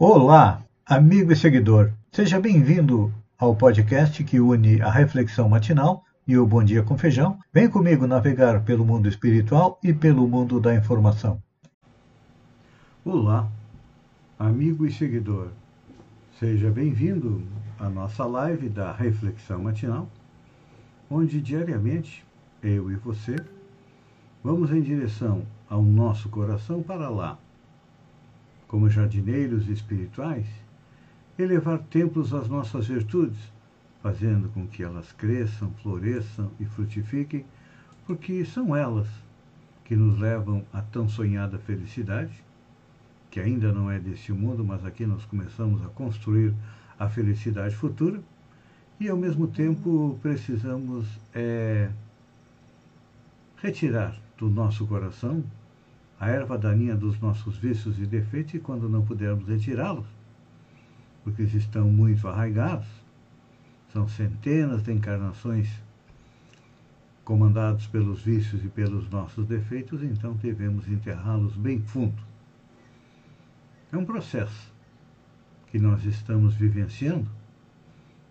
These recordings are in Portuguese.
Olá, amigo e seguidor. Seja bem-vindo ao podcast que une a reflexão matinal e o Bom Dia com Feijão. Vem comigo navegar pelo mundo espiritual e pelo mundo da informação. Olá, amigo e seguidor. Seja bem-vindo à nossa live da reflexão matinal, onde diariamente eu e você vamos em direção ao nosso coração para lá como jardineiros espirituais, elevar templos às nossas virtudes, fazendo com que elas cresçam, floresçam e frutifiquem, porque são elas que nos levam à tão sonhada felicidade, que ainda não é deste mundo, mas aqui nós começamos a construir a felicidade futura, e ao mesmo tempo precisamos é, retirar do nosso coração a erva daninha dos nossos vícios e defeitos e quando não pudermos retirá-los, porque eles estão muito arraigados, são centenas de encarnações comandados pelos vícios e pelos nossos defeitos, então devemos enterrá-los bem fundo. É um processo que nós estamos vivenciando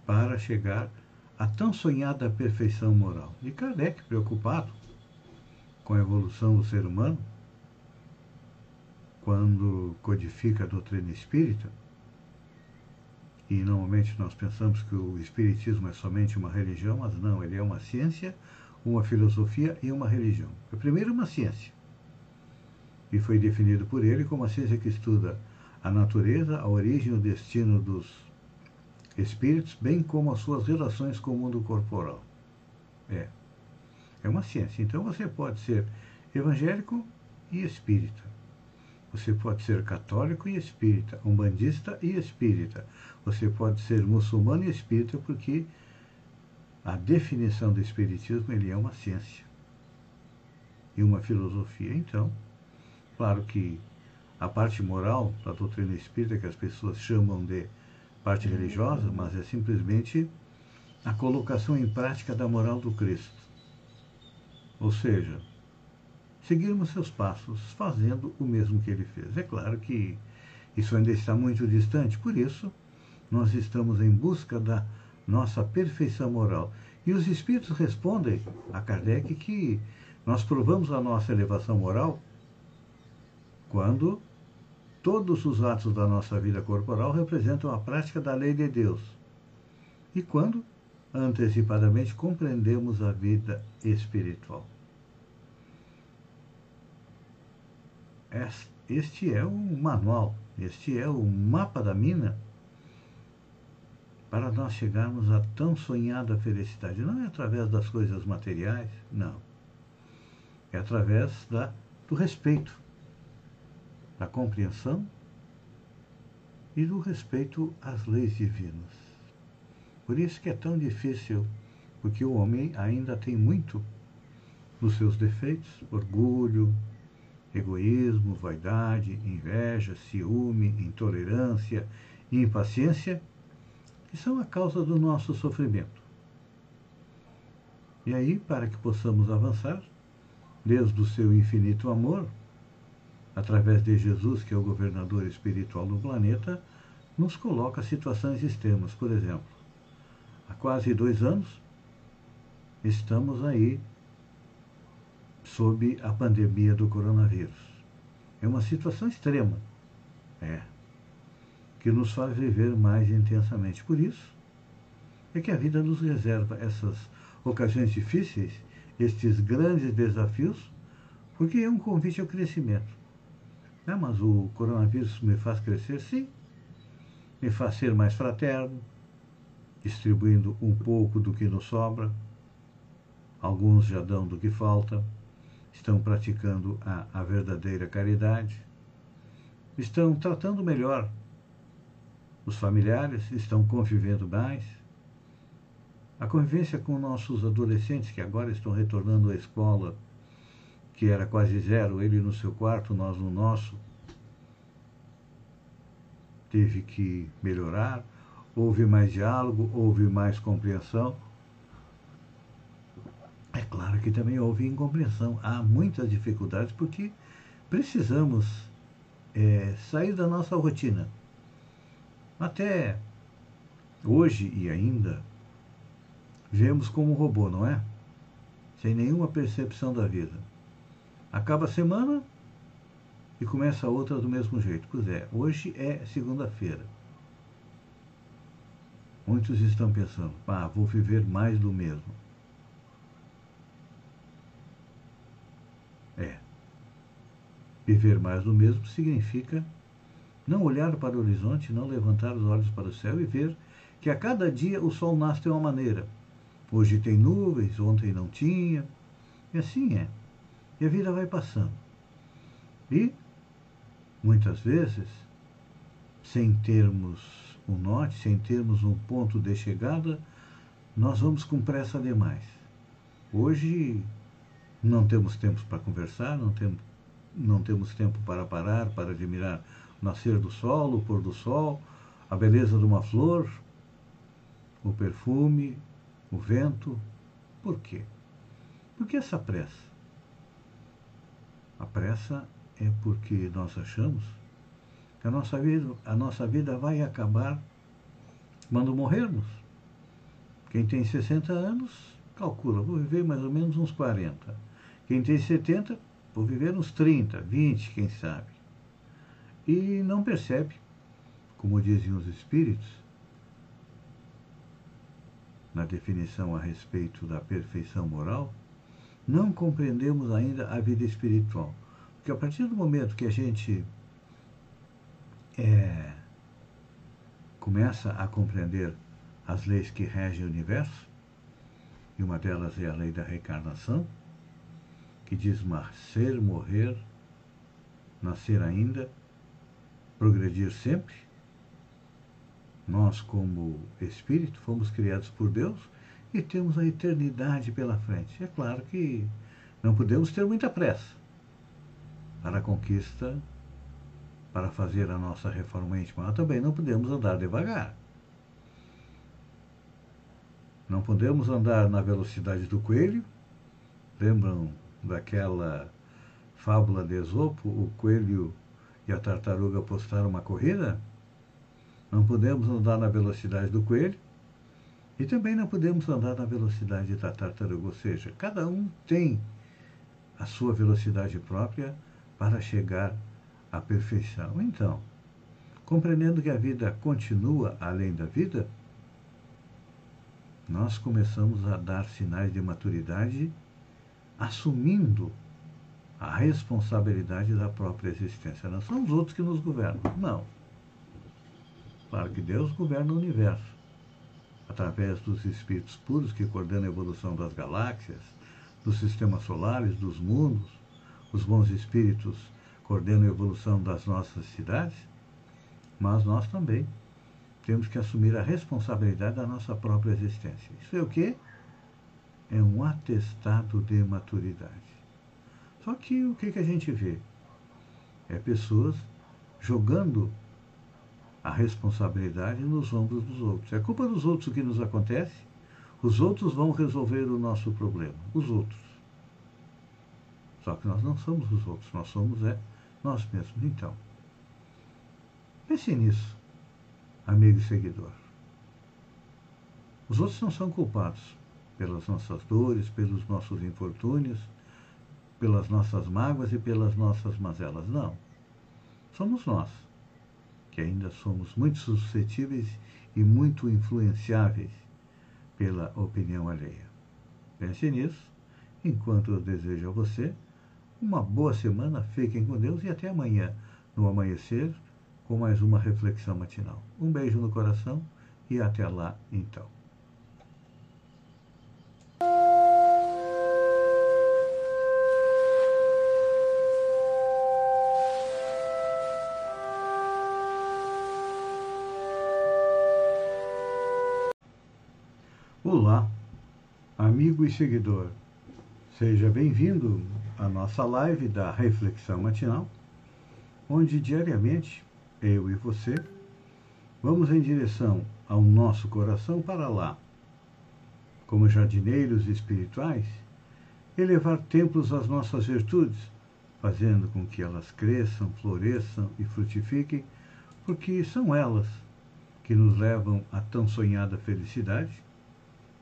para chegar à tão sonhada perfeição moral. E Kardec, preocupado com a evolução do ser humano, quando codifica a doutrina espírita, e normalmente nós pensamos que o espiritismo é somente uma religião, mas não, ele é uma ciência, uma filosofia e uma religião. É primeiro uma ciência. E foi definido por ele como a ciência que estuda a natureza, a origem e o destino dos espíritos, bem como as suas relações com o mundo corporal. É. É uma ciência. Então você pode ser evangélico e espírita. Você pode ser católico e espírita, umbandista e espírita. Você pode ser muçulmano e espírita, porque a definição do espiritismo ele é uma ciência e uma filosofia. Então, claro que a parte moral da doutrina espírita, que as pessoas chamam de parte religiosa, mas é simplesmente a colocação em prática da moral do Cristo. Ou seja, seguirmos seus passos, fazendo o mesmo que ele fez. É claro que isso ainda está muito distante, por isso, nós estamos em busca da nossa perfeição moral. E os Espíritos respondem a Kardec que nós provamos a nossa elevação moral quando todos os atos da nossa vida corporal representam a prática da lei de Deus. E quando antecipadamente compreendemos a vida espiritual. Este é o manual, este é o mapa da mina para nós chegarmos à tão sonhada felicidade. Não é através das coisas materiais, não. É através da, do respeito, da compreensão e do respeito às leis divinas. Por isso que é tão difícil, porque o homem ainda tem muito nos seus defeitos, orgulho, egoísmo, vaidade, inveja, ciúme, intolerância e impaciência, que são a causa do nosso sofrimento. E aí, para que possamos avançar, desde o seu infinito amor, através de Jesus, que é o governador espiritual do planeta, nos coloca situações extremas. Por exemplo, há quase dois anos, estamos aí sob a pandemia do coronavírus. É uma situação extrema, é, que nos faz viver mais intensamente. Por isso, é que a vida nos reserva essas ocasiões difíceis, estes grandes desafios, porque é um convite ao crescimento. Ah, mas o coronavírus me faz crescer? Sim. Me faz ser mais fraterno, distribuindo um pouco do que nos sobra. Alguns já dão do que falta estão praticando a, a verdadeira caridade, estão tratando melhor os familiares, estão convivendo mais. A convivência com nossos adolescentes que agora estão retornando à escola, que era quase zero, ele no seu quarto, nós no nosso, teve que melhorar. Houve mais diálogo, houve mais compreensão. É claro que também houve incompreensão. Há muitas dificuldades porque precisamos é, sair da nossa rotina. Até hoje e ainda, vemos como um robô, não é? Sem nenhuma percepção da vida. Acaba a semana e começa a outra do mesmo jeito. Pois é, hoje é segunda-feira. Muitos estão pensando, pá, vou viver mais do mesmo. É. Viver mais do mesmo significa não olhar para o horizonte, não levantar os olhos para o céu e ver que a cada dia o sol nasce de uma maneira. Hoje tem nuvens, ontem não tinha. E assim é. E a vida vai passando. E, muitas vezes, sem termos um norte, sem termos um ponto de chegada, nós vamos com pressa demais. Hoje não temos tempo para conversar, não, tem, não temos tempo para parar, para admirar o nascer do sol, o pôr do sol, a beleza de uma flor, o perfume, o vento. Por quê? Por que essa pressa? A pressa é porque nós achamos que a nossa vida, a nossa vida vai acabar quando morrermos. Quem tem 60 anos, calcula, vou viver mais ou menos uns 40. Quem tem 70, vou viver uns 30, 20, quem sabe. E não percebe, como dizem os espíritos, na definição a respeito da perfeição moral, não compreendemos ainda a vida espiritual. Porque a partir do momento que a gente é, começa a compreender as leis que regem o universo, e uma delas é a lei da reencarnação, que diz nascer, morrer, nascer ainda, progredir sempre. Nós, como espírito, fomos criados por Deus e temos a eternidade pela frente. É claro que não podemos ter muita pressa para a conquista para fazer a nossa reforma íntima, também não podemos andar devagar. Não podemos andar na velocidade do coelho. Lembram daquela fábula de Esopo, o coelho e a tartaruga postaram uma corrida? Não podemos andar na velocidade do coelho e também não podemos andar na velocidade da tartaruga, ou seja, cada um tem a sua velocidade própria para chegar a perfeição. Então, compreendendo que a vida continua além da vida, nós começamos a dar sinais de maturidade, assumindo a responsabilidade da própria existência. Não são os outros que nos governam, não. Claro que Deus governa o universo, através dos espíritos puros que coordenam a evolução das galáxias, dos sistemas solares, dos mundos, os bons espíritos coordenam a evolução das nossas cidades, mas nós também temos que assumir a responsabilidade da nossa própria existência. Isso é o quê? É um atestado de maturidade. Só que o que, que a gente vê? É pessoas jogando a responsabilidade nos ombros dos outros. É culpa dos outros o que nos acontece. Os outros vão resolver o nosso problema. Os outros. Só que nós não somos os outros, nós somos é nós mesmos. Então, pense nisso, amigo e seguidor. Os outros não são culpados pelas nossas dores, pelos nossos infortúnios, pelas nossas mágoas e pelas nossas mazelas. Não. Somos nós, que ainda somos muito suscetíveis e muito influenciáveis pela opinião alheia. Pense nisso, enquanto eu desejo a você uma boa semana, fiquem com Deus e até amanhã, no amanhecer, com mais uma reflexão matinal. Um beijo no coração e até lá então. Olá, amigo e seguidor. Seja bem-vindo à nossa live da Reflexão Matinal, onde diariamente eu e você vamos em direção ao nosso coração para lá, como jardineiros espirituais, elevar templos às nossas virtudes, fazendo com que elas cresçam, floresçam e frutifiquem, porque são elas que nos levam à tão sonhada felicidade,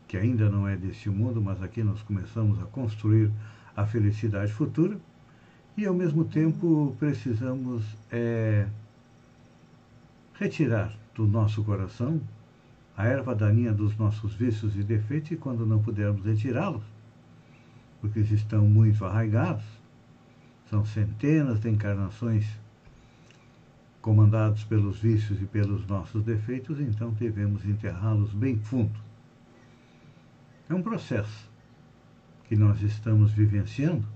que ainda não é deste mundo, mas aqui nós começamos a construir a felicidade futura, e ao mesmo tempo precisamos é, retirar do nosso coração a erva daninha dos nossos vícios e defeitos, e quando não pudermos retirá-los, porque eles estão muito arraigados, são centenas de encarnações comandados pelos vícios e pelos nossos defeitos, então devemos enterrá-los bem fundo. É um processo que nós estamos vivenciando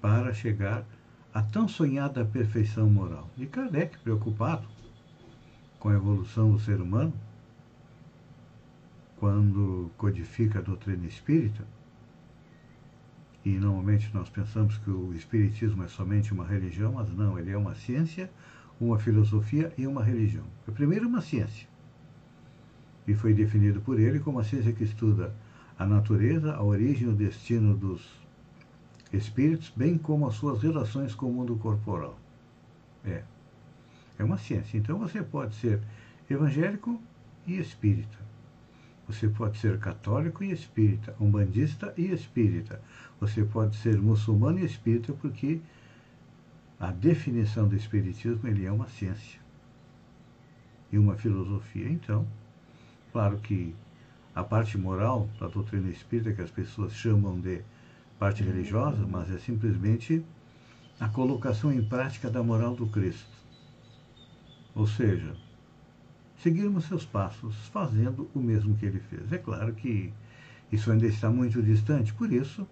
para chegar à tão sonhada perfeição moral. E Kardec, preocupado com a evolução do ser humano, quando codifica a doutrina espírita, e normalmente nós pensamos que o espiritismo é somente uma religião, mas não, ele é uma ciência, uma filosofia e uma religião. É primeiro uma ciência. E foi definido por ele como a ciência que estuda a natureza, a origem e o destino dos espíritos, bem como as suas relações com o mundo corporal. É. É uma ciência. Então você pode ser evangélico e espírita. Você pode ser católico e espírita, umbandista e espírita. Você pode ser muçulmano e espírita, porque a definição do espiritismo ele é uma ciência e uma filosofia. Então, claro que a parte moral da doutrina espírita, que as pessoas chamam de parte religiosa, mas é simplesmente a colocação em prática da moral do Cristo. Ou seja, seguirmos seus passos, fazendo o mesmo que ele fez. É claro que isso ainda está muito distante, por isso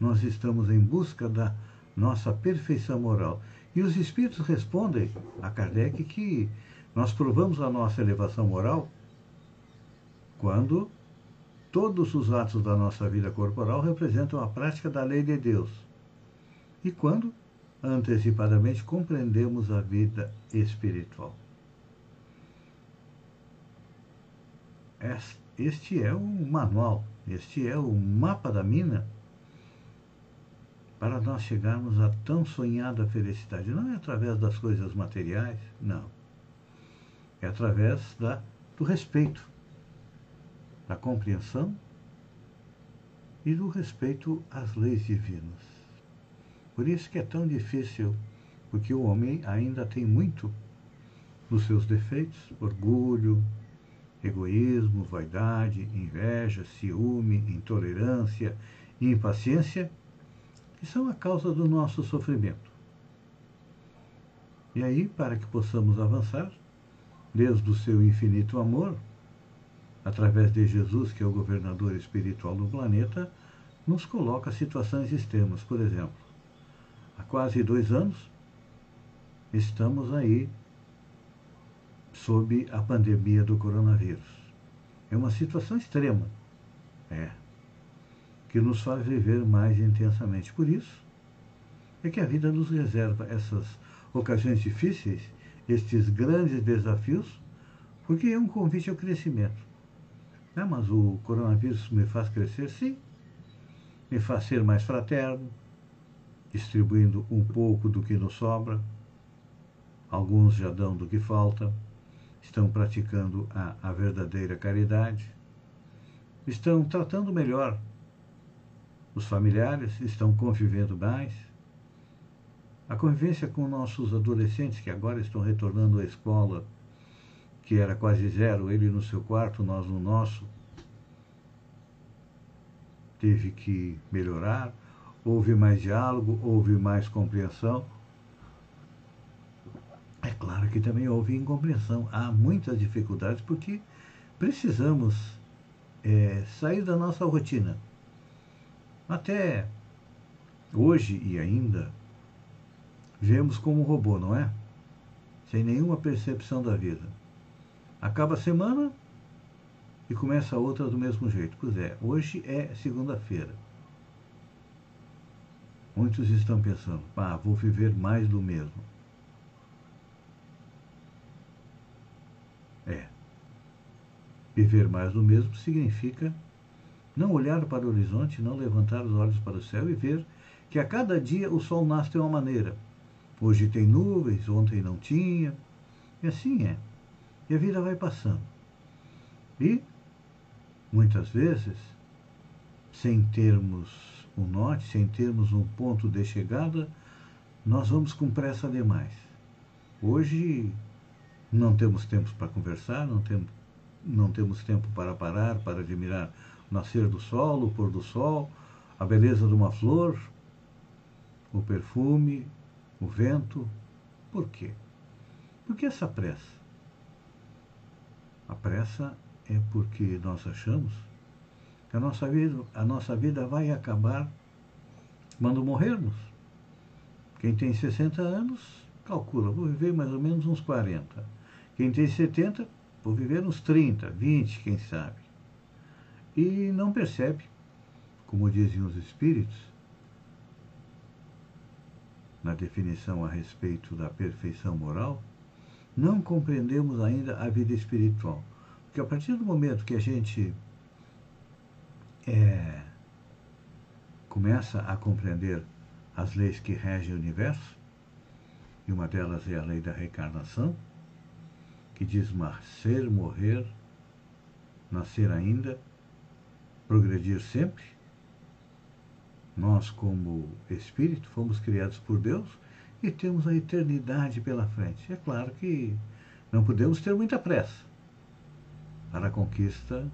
nós estamos em busca da nossa perfeição moral. E os espíritos respondem a Kardec que nós provamos a nossa elevação moral quando todos os atos da nossa vida corporal representam a prática da lei de Deus. E quando antecipadamente compreendemos a vida espiritual. Este é o manual, este é o mapa da mina para nós chegarmos à tão sonhada felicidade. Não é através das coisas materiais, não. É através da, do respeito, da compreensão e do respeito às leis divinas. Por isso que é tão difícil, porque o homem ainda tem muito nos seus defeitos, orgulho, egoísmo, vaidade, inveja, ciúme, intolerância e impaciência, que são a causa do nosso sofrimento. E aí, para que possamos avançar, desde o seu infinito amor, através de Jesus, que é o governador espiritual do planeta, nos coloca situações extremas. Por exemplo, há quase dois anos, estamos aí sob a pandemia do coronavírus. É uma situação extrema, é, que nos faz viver mais intensamente. Por isso, é que a vida nos reserva essas ocasiões difíceis, estes grandes desafios, porque é um convite ao crescimento. Ah, mas o coronavírus me faz crescer? Sim. Me faz ser mais fraterno, distribuindo um pouco do que nos sobra. Alguns já dão do que falta estão praticando a, a verdadeira caridade, estão tratando melhor os familiares, estão convivendo mais. A convivência com nossos adolescentes que agora estão retornando à escola, que era quase zero, ele no seu quarto, nós no nosso, teve que melhorar. Houve mais diálogo, houve mais compreensão. É claro que também houve incompreensão. Há muitas dificuldades porque precisamos é, sair da nossa rotina. Até hoje e ainda, vemos como robô, não é? Sem nenhuma percepção da vida. Acaba a semana e começa a outra do mesmo jeito. Pois é, hoje é segunda-feira. Muitos estão pensando, pá, vou viver mais do mesmo. É. Viver mais do mesmo significa não olhar para o horizonte, não levantar os olhos para o céu e ver que a cada dia o sol nasce de uma maneira. Hoje tem nuvens, ontem não tinha. E assim é. E a vida vai passando. E, muitas vezes, sem termos um norte, sem termos um ponto de chegada, nós vamos com pressa demais. Hoje não temos tempo para conversar, não temos, não temos tempo para parar, para admirar o nascer do sol, o pôr do sol, a beleza de uma flor, o perfume, o vento. Por quê? Por que essa pressa? A pressa é porque nós achamos que a nossa vida, a nossa vida vai acabar quando morrermos. Quem tem 60 anos, calcula, vou viver mais ou menos uns 40. Quem tem 70, vou viver uns 30, 20, quem sabe. E não percebe, como dizem os espíritos, na definição a respeito da perfeição moral, não compreendemos ainda a vida espiritual. Porque a partir do momento que a gente é, começa a compreender as leis que regem o universo, e uma delas é a lei da reencarnação, que diz nascer, morrer, nascer ainda, progredir sempre. Nós, como espírito, fomos criados por Deus e temos a eternidade pela frente. É claro que não podemos ter muita pressa para a conquista,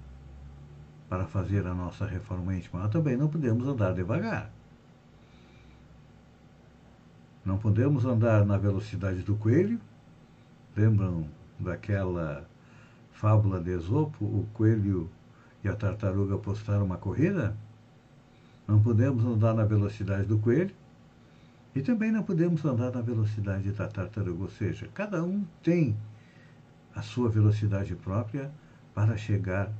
para fazer a nossa reforma íntima. Mas também não podemos andar devagar. Não podemos andar na velocidade do coelho. Lembram daquela fábula de Esopo, o coelho e a tartaruga apostaram uma corrida? Não podemos andar na velocidade do coelho e também não podemos andar na velocidade da tartaruga, ou seja, cada um tem a sua velocidade própria para chegar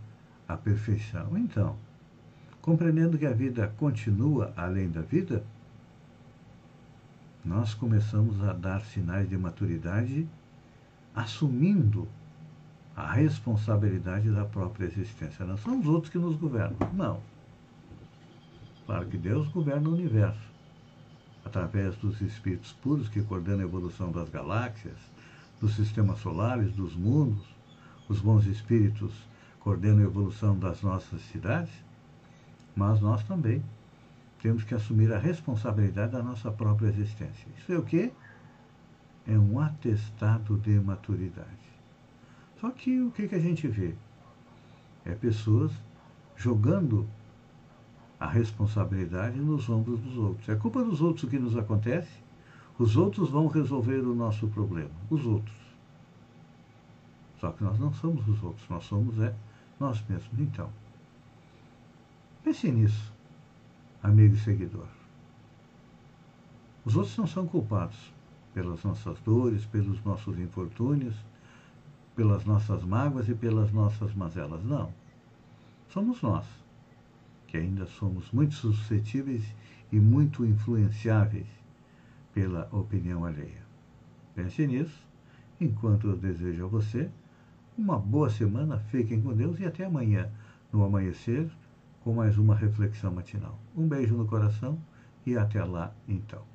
à perfeição. Então, compreendendo que a vida continua além da vida, nós começamos a dar sinais de maturidade assumindo a responsabilidade da própria existência. Não são os outros que nos governam. Não. Claro que Deus governa o universo através dos espíritos puros que coordenam a evolução das galáxias, dos sistemas solares, dos mundos, os bons espíritos coordenam a evolução das nossas cidades, mas nós também temos que assumir a responsabilidade da nossa própria existência. Isso é o quê? É um atestado de maturidade. Só que o que, que a gente vê? É pessoas jogando a responsabilidade nos ombros dos outros. É culpa dos outros o que nos acontece. Os outros vão resolver o nosso problema. Os outros. Só que nós não somos os outros, nós somos é nós mesmos. Então, pense nisso, amigo e seguidor. Os outros não são culpados pelas nossas dores, pelos nossos infortúnios, pelas nossas mágoas e pelas nossas mazelas. Não. Somos nós que ainda somos muito suscetíveis e muito influenciáveis pela opinião alheia. Pense nisso, enquanto eu desejo a você uma boa semana, fiquem com Deus e até amanhã, no amanhecer, com mais uma reflexão matinal. Um beijo no coração e até lá então.